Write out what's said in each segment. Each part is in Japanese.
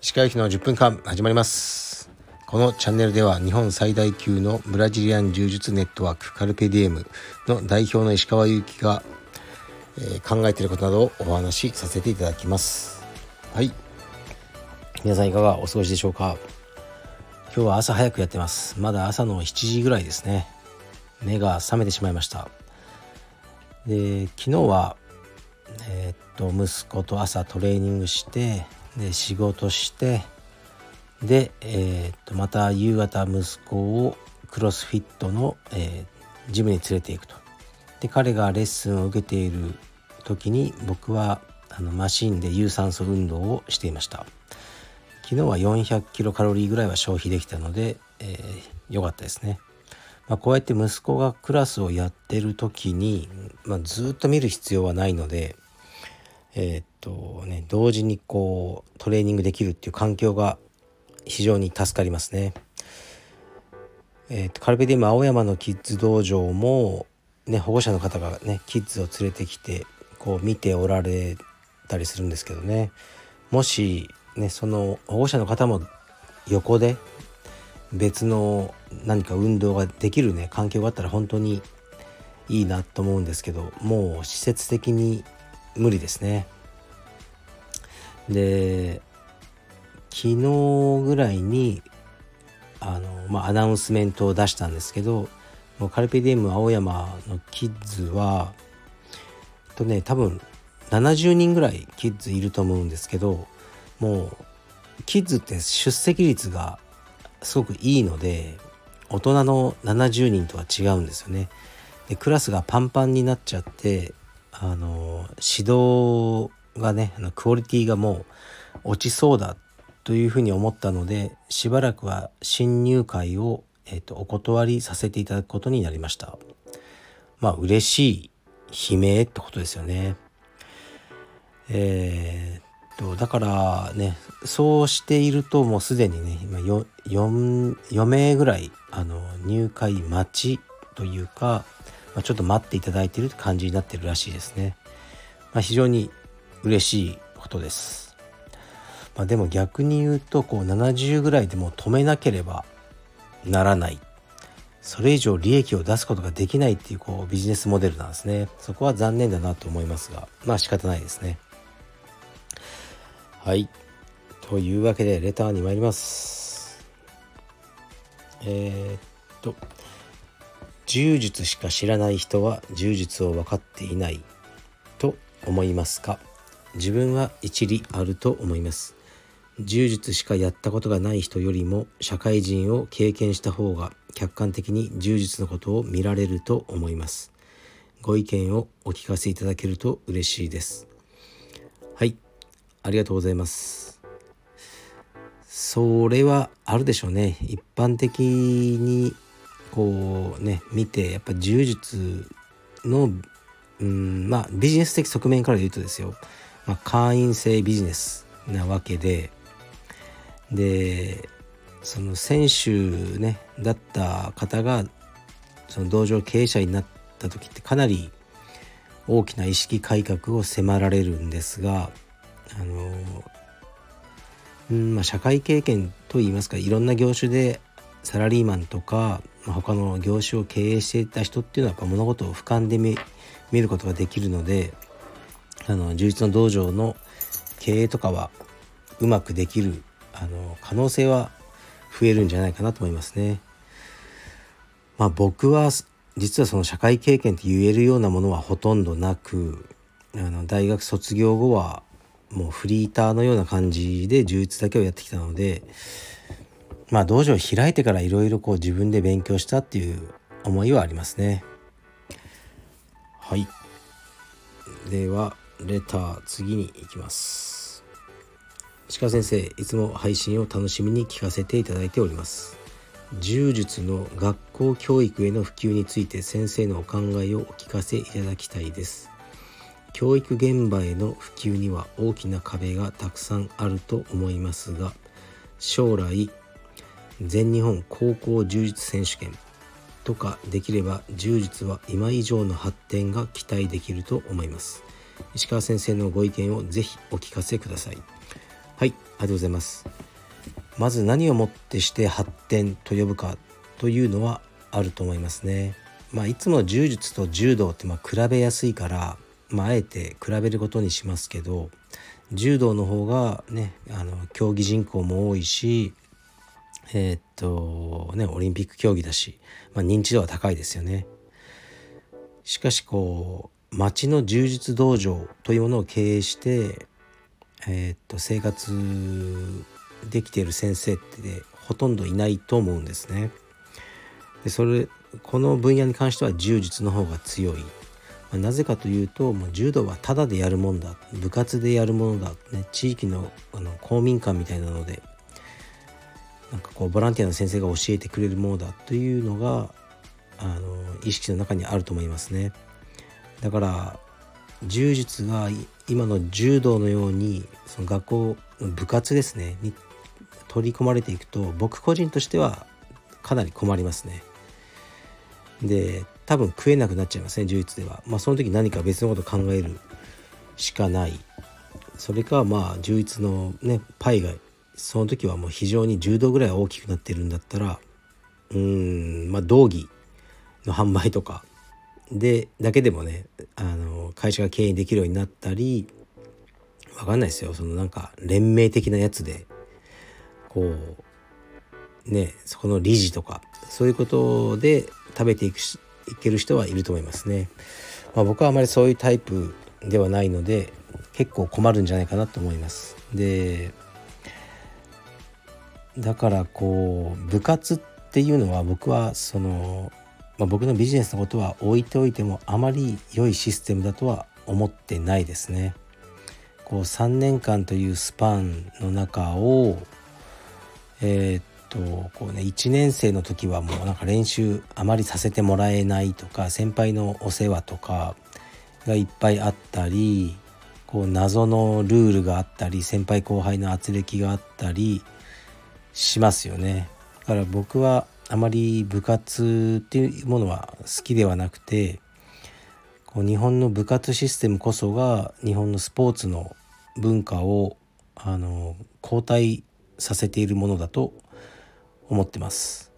石川駅の10分間始まります。このチャンネルでは日本最大級のブラジリアン柔術ネットワークカルペディエムの代表の石川祐希が、えー、考えていることなどをお話しさせていただきます。はい。皆さんいかがお過ごしでしょうか？今日は朝早くやってます。まだ朝の7時ぐらいですね。目が覚めてしまいました。で昨日はえー、っと息子と朝トレーニングしてで仕事してで、えー、っとまた夕方息子をクロスフィットの、えー、ジムに連れていくと。で彼がレッスンを受けている時に僕はあのマシンで有酸素運動をしていました。昨日は400キロカロリーぐらいは消費できたので、えー、よかったですね、まあ、こうやって息子がクラスをやってる時に、まあ、ずっと見る必要はないのでえー、っとね同時にこうトレーニングできるっていう環境が非常に助かりますね。えー、っとカルペディウム青山のキッズ道場も、ね、保護者の方がねキッズを連れてきてこう見ておられたりするんですけどねもしねその保護者の方も横で別の何か運動ができるね環境があったら本当にいいなと思うんですけどもう施設的に無理ですね。で昨日ぐらいにあの、まあ、アナウンスメントを出したんですけどもうカルペディエム青山のキッズはとね多分70人ぐらいキッズいると思うんですけどもうキッズって出席率がすごくいいので大人の70人とは違うんですよね。でクラスがパンパンになっちゃってあの指導がねあのクオリティがもう落ちそうだというふうに思ったのでしばらくは新入会を、えーと、お断りさせていただくことになりましたまあ嬉しい悲鳴ってことですよねえー、とだからねそうしているともうすでにね今 4, 4名ぐらいあの入会待ちというかまあ、ちょっと待っていただいている感じになってるらしいですね。まあ、非常に嬉しいことです。まあ、でも逆に言うとこう70ぐらいでも止めなければならないそれ以上利益を出すことができないっていうこうビジネスモデルなんですねそこは残念だなと思いますがまあ仕方ないですねはい。というわけでレターに参ります。えー、っと柔術しか知らない人は柔術を分かっていないと思いますか？自分は一理あると思います。柔術しかやったことがない人よりも社会人を経験した方が客観的に柔術のことを見られると思います。ご意見をお聞かせいただけると嬉しいです。ありがとうございます。それはあるでしょうね。一般的にこうね見てやっぱ柔術のうんまあビジネス的側面から言うとですよ、まあ、会員制ビジネスなわけで。でその選手ねだった方がその道場経営者になった時ってかなり大きな意識改革を迫られるんですがあのうんまあ、社会経験といいますかいろんな業種でサラリーマンとかまあ、他の業種を経営していた人っていうのはやっぱ物事を俯瞰で見ることができるのであの充実の道場の経営とかはうまくできるあの可能性は増えるんじゃないかなと思いますね。まあ、僕は実はその社会経験って言えるようなものはほとんどなくあの大学卒業後はもうフリーターのような感じで充実だけをやってきたのでまあ道場を開いてからいろいろこう自分で勉強したっていう思いはありますね。はい。ではレター次に行きます。鹿先生いつも配信を楽しみに聞かせていただいております。柔術の学校教育への普及について先生のお考えをお聞かせいただきたいです。教育現場への普及には大きな壁がたくさんあると思いますが将来全日本高校柔術選手権とかできれば柔術は今以上の発展が期待できると思います。石川先生のご意見をぜひお聞かせください。はいありがとうございます。まず何をもってして発展と呼ぶかというのはあると思いますね。まあいつも柔術と柔道ってまあ比べやすいからまああえて比べることにしますけど柔道の方がねあの競技人口も多いしえー、っとねオリンピック競技だし、まあ、認知度は高いですよね。しかしこう町の柔術道場というものを経営して、えー、っと生活できている先生ってほとんどいないと思うんですね。でそれこの分野に関しては柔術の方が強い。まあ、なぜかというともう柔道はただでやるもんだ部活でやるものだ、ね、地域のあの公民館みたいなのでなんかこうボランティアの先生が教えてくれるものだというのがあの意識の中にあると思いますね。だから柔術が今の柔道のようにその学校部活ですねに取り込まれていくと僕個人としてはかなり困りますね。で多分食えなくなっちゃいますね柔術では。まあその時何か別のこと考えるしかない。それかまあ柔術のねパイがその時はもう非常に10度ぐらい大きくなってるんだったらうーんまあ道着の販売とかでだけでもねあの会社が経営できるようになったりわかんないですよそのなんか連盟的なやつでこうねそこの理事とかそういうことで食べていくしいける人はいると思いますね。まあ、僕はあまりそういうタイプではないので結構困るんじゃないかなと思います。でだからこう部活っていうのは僕はその、まあ、僕のビジネスのことは置いておいてもあまり良いシステムだとは思ってないですね。こう3年間というスパンの中をえー、とこうね1年生の時はもうなんか練習あまりさせてもらえないとか先輩のお世話とかがいっぱいあったりこう謎のルールがあったり先輩後輩の圧力があったりしますよね。だから僕はあまり部活っていうものは好きではなくてこう日本の部活システムこそが日本のスポーツの文化をあの後退させているものだと思ってます。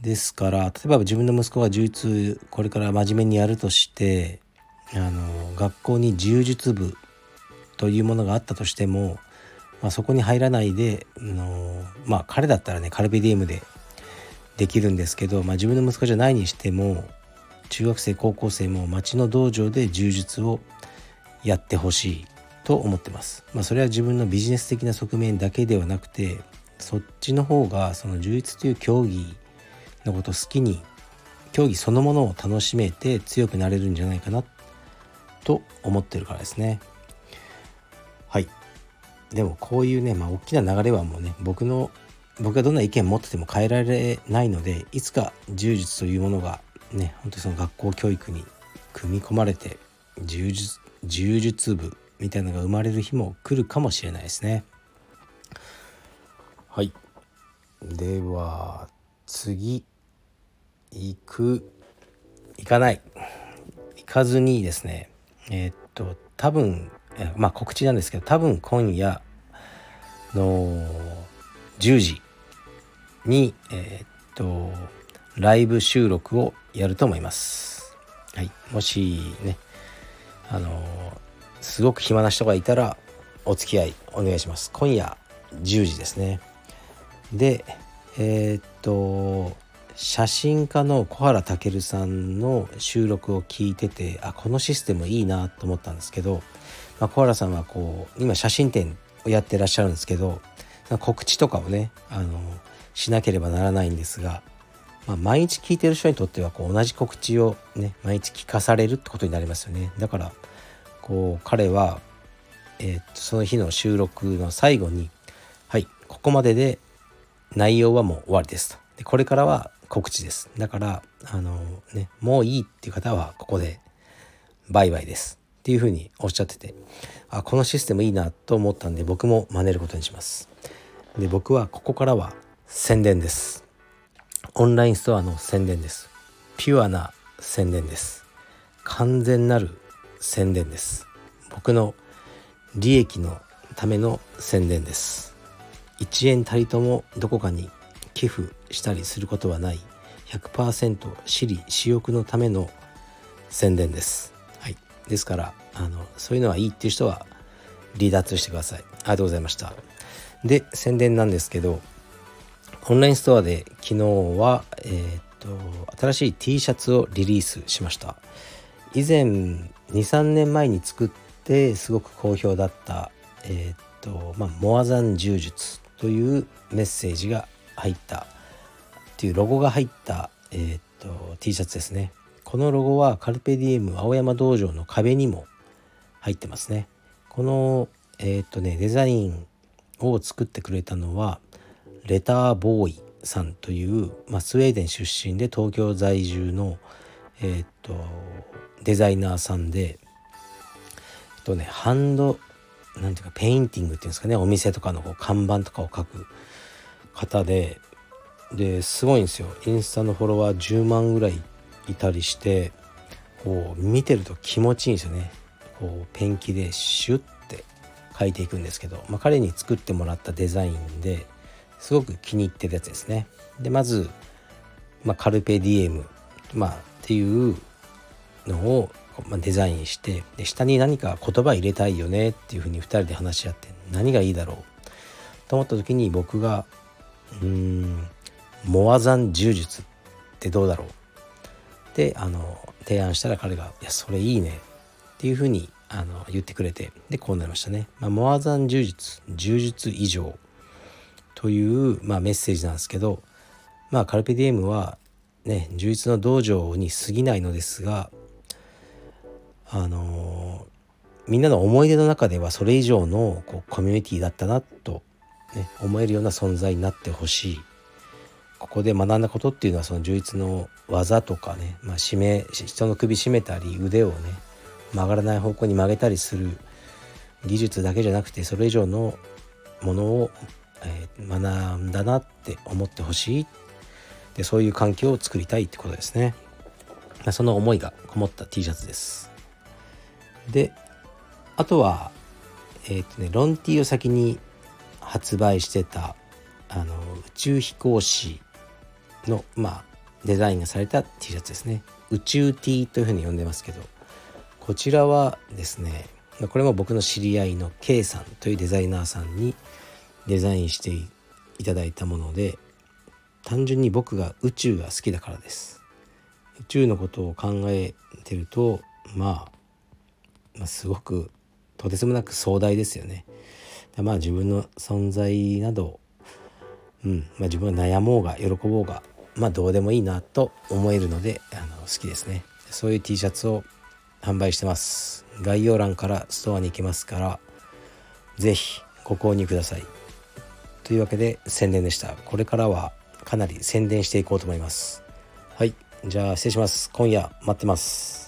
ですから例えば自分の息子が柔術これから真面目にやるとしてあの学校に柔術部というものがあったとしてもまあ、そこに入らないで、あのまあ彼だったらねカルビディウムでできるんですけど、まあ、自分の息子じゃないにしても中学生高校生も町の道場で柔術をやってほしいと思ってます。まあ、それは自分のビジネス的な側面だけではなくてそっちの方がその柔術という競技のことを好きに競技そのものを楽しめて強くなれるんじゃないかなと思ってるからですね。はいでもこういうね、まあ、大きな流れはもうね僕の僕がどんな意見持ってても変えられないのでいつか柔術というものがね本当にその学校教育に組み込まれて柔術柔術部みたいなのが生まれる日も来るかもしれないですね。はいでは次行く行かない行かずにですねえー、っと多分まあ告知なんですけど多分今夜の10時にえー、っとライブ収録をやると思います。はい、もしねあのすごく暇な人がいたらお付き合いお願いします。今夜10時ですね。でえー、っと写真家の小原武さんの収録を聞いててあこのシステムいいなと思ったんですけどまあ、小原さんはこう今写真展をやってらっしゃるんですけど告知とかをねあのしなければならないんですが、まあ、毎日聞いてる人にとってはこう同じ告知をね毎日聞かされるってことになりますよね。だからこう彼は、えー、その日の収録の最後に「はいここまでで内容はもう終わりです」と。でこれからは告知です。だからあのねもういいっていう方はここでバイバイです。っていうふうにおっしゃっててあこのシステムいいなと思ったんで僕も真似ることにします。で僕はここからは宣伝です。オンラインストアの宣伝です。ピュアな宣伝です。完全なる宣伝です。僕の利益のための宣伝です。1円たりともどこかに寄付したりすることはない。100%私利私欲のための宣伝です、はい、ですからあのそういうのはいいっていう人は離脱してください。ありがとうございました。で宣伝なんですけどオンラインストアで昨日は、えー、っと新しい T シャツをリリースしました。以前23年前に作ってすごく好評だったえー、っとまあモアザン柔術。というメッセージが入ったっていうロゴが入った、えー、っと T シャツですね。このロゴはカルペディエム青山道場の壁にも入ってますね。このえー、っとねデザインを作ってくれたのはレターボーイさんという、まあ、スウェーデン出身で東京在住の、えー、っとデザイナーさんで、えっとね、ハンドなんていうかペインティングっていうんですかね。お店とかのこう看板とかを描く方でですごいんですよ。インスタのフォロワー10万ぐらいいたりしてこう見てると気持ちいいんですよね。こうペンキでシュッて描いていくんですけど、まあ、彼に作ってもらったデザインですごく気に入ってるやつですね。でまず、まあ、カルペディエム、まあ、っていうのを、デザインしてで下に何か言葉入れたいよねっていうふうに2人で話し合って何がいいだろう？と思った時に僕がうーんモアザン柔術ってどうだろう？であの提案したら彼が「いやそれいいね」っていうふうにあの言ってくれてでこうなりましたね。まあ、モアザン柔術柔術以上という、まあ、メッセージなんですけどまあカルペディエムはね充実の道場に過ぎないのですがあのみんなの思い出の中ではそれ以上のこうコミュニティだったなと、ね、思えるような存在になってほしい。ここで学んだことっていうのはその充実の技とかね、まあ、締め人の首絞めたり腕をね曲がらない方向に曲げたりする技術だけじゃなくてそれ以上のものを、えー、学んだなって思ってほしい。でそういう環境を作りたいってことですね。その思いがこもった T シャツです。であとはえっ、ー、とねロン T を先に発売してたあの宇宙飛行士のまあデザインがされた T シャツですね。宇宙 T というふうに呼んでますけどこちらはですねこれも僕の知り合いの K さんというデザイナーさんにデザインしていただいたもので単純に僕が宇宙が好きだからです。宇宙のことを考えてると、まあ、まあすごくとてつもなく壮大ですよね。まあ自分の存在など、うんまあ、自分が悩もうが喜ぼうがまあどうでもいいなと思えるのであの好きですね。そういう T シャツを販売してます。概要欄からストアに行きますから是非ご購入ください。というわけで宣伝でした。これからはかなり宣伝していこうと思います。はいじゃあ失礼します。今夜待ってます。